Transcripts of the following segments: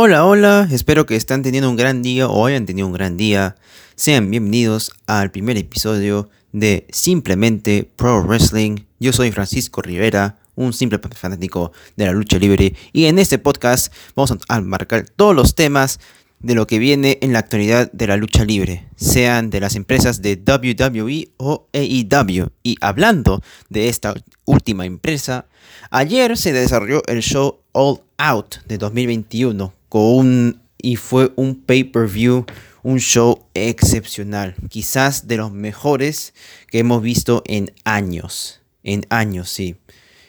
Hola, hola, espero que estén teniendo un gran día o hayan tenido un gran día. Sean bienvenidos al primer episodio de Simplemente Pro Wrestling. Yo soy Francisco Rivera, un simple fanático de la lucha libre y en este podcast vamos a marcar todos los temas de lo que viene en la actualidad de la lucha libre, sean de las empresas de WWE o AEW. Y hablando de esta última empresa, ayer se desarrolló el show All Out de 2021 con un, y fue un pay-per-view, un show excepcional, quizás de los mejores que hemos visto en años, en años, sí.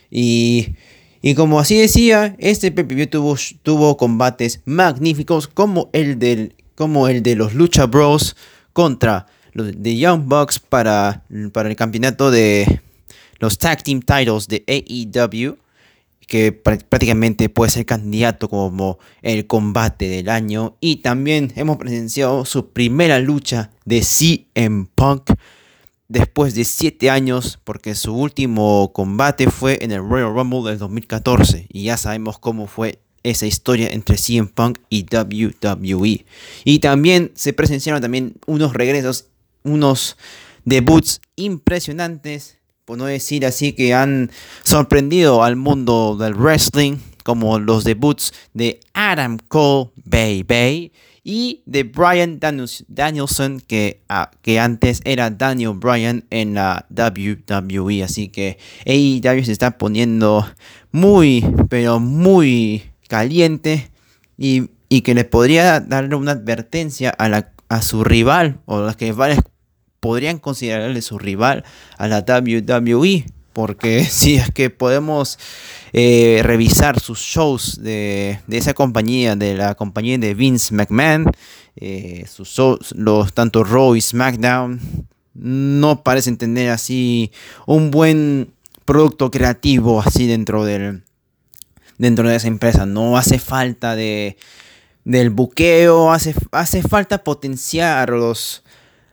Y y como así decía, este PPV tuvo, tuvo combates magníficos como el, del, como el de los Lucha Bros contra los de Young Bucks para, para el campeonato de los Tag Team Titles de AEW, que prácticamente puede ser candidato como el combate del año. Y también hemos presenciado su primera lucha de CM Punk después de 7 años, porque su último combate fue en el Royal Rumble del 2014, y ya sabemos cómo fue esa historia entre CM Punk y WWE. Y también se presenciaron también unos regresos, unos debuts impresionantes, por no decir así, que han sorprendido al mundo del wrestling, como los debuts de Adam Cole, Baby, y de Brian Danielson, que, ah, que antes era Daniel Bryan en la WWE. Así que AEW se está poniendo muy, pero muy caliente y, que le podría darle una advertencia a, la, a su rival, o los que podrían considerarle su rival a la WWE porque si es que podemos eh, revisar sus shows de, esa compañía, de la compañía de Vince McMahon, eh, sus los tanto Raw y SmackDown, no parecen tener así un buen producto creativo así dentro del dentro de esa empresa. No hace falta de del buqueo, hace, hace falta potenciar los,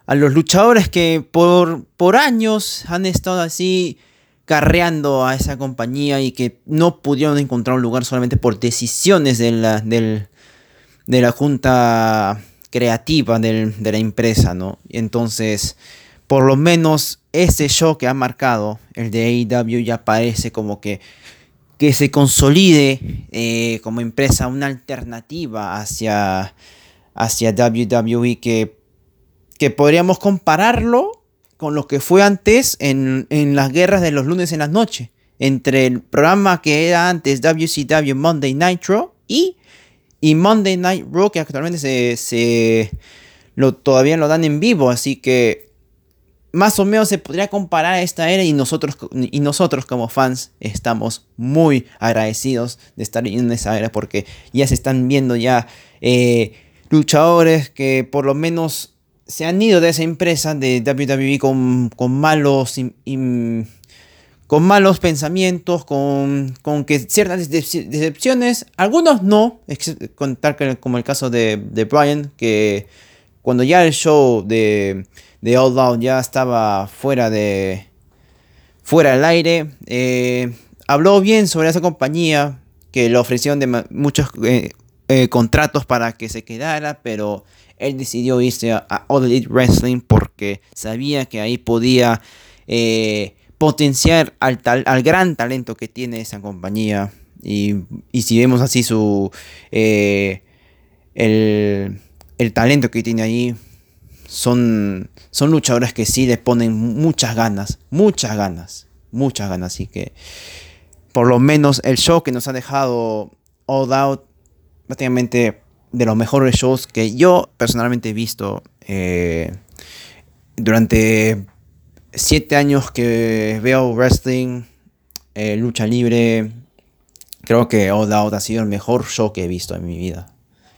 a los luchadores que por, por años han estado así carreando a esa compañía y que no pudieron encontrar un lugar solamente por decisiones de la, de la junta creativa de la empresa, ¿no? Entonces, por lo menos ese show que ha marcado, el de AEW, ya parece como que, que se consolide eh, como empresa una alternativa hacia, hacia WWE que, que podríamos compararlo con lo que fue antes en, las guerras de los lunes en las noches. Entre el programa que era antes WCW Monday Nitro y, y Monday Night Raw, que actualmente se, lo, todavía lo dan en vivo. Así que más o menos se podría comparar a esta era y nosotros, y nosotros como fans estamos muy agradecidos de estar en esa era porque ya se están viendo ya eh, luchadores que por lo menos se han ido de esa empresa de WWE con, con malos con malos pensamientos, con, con que ciertas decepciones, algunos no, contar como el caso de, de Brian, que cuando ya el show de, de All Out ya estaba fuera de fuera del aire, eh, habló bien sobre esa compañía, que le ofrecieron de muchos eh, eh, contratos para que se quedara, pero él decidió irse a, All Elite Wrestling porque sabía que ahí podía eh, potenciar al, al gran talento que tiene esa compañía. Y, si vemos así su eh, el, talento que tiene ahí, son, son luchadores que sí le ponen muchas ganas, muchas ganas, muchas ganas. Así que por lo menos el show que nos ha dejado All Out, prácticamente de los mejores shows que yo personalmente he visto eh, durante siete años que veo wrestling, eh, lucha libre. Creo que All ha sido el mejor show que he visto en mi vida.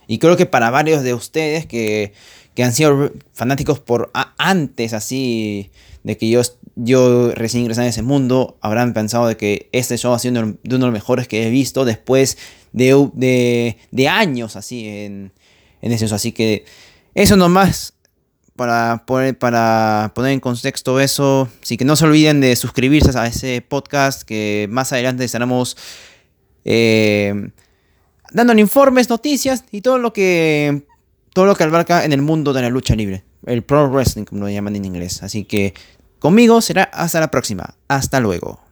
Y creo que para varios de ustedes que, han sido fanáticos por antes así de que yo, yo recién ingresé en ese mundo, habrán pensado de que este show ha sido uno de los mejores que he visto después de, de, años así en, en eso. Así que eso nomás para poner, para poner en contexto eso. Así que no se olviden de suscribirse a ese podcast que más adelante estaremos eh, dándole informes, noticias y todo lo que todo lo que abarca en el mundo de la lucha libre, el pro wrestling como lo llaman en inglés. Así que conmigo será hasta la próxima. Hasta luego.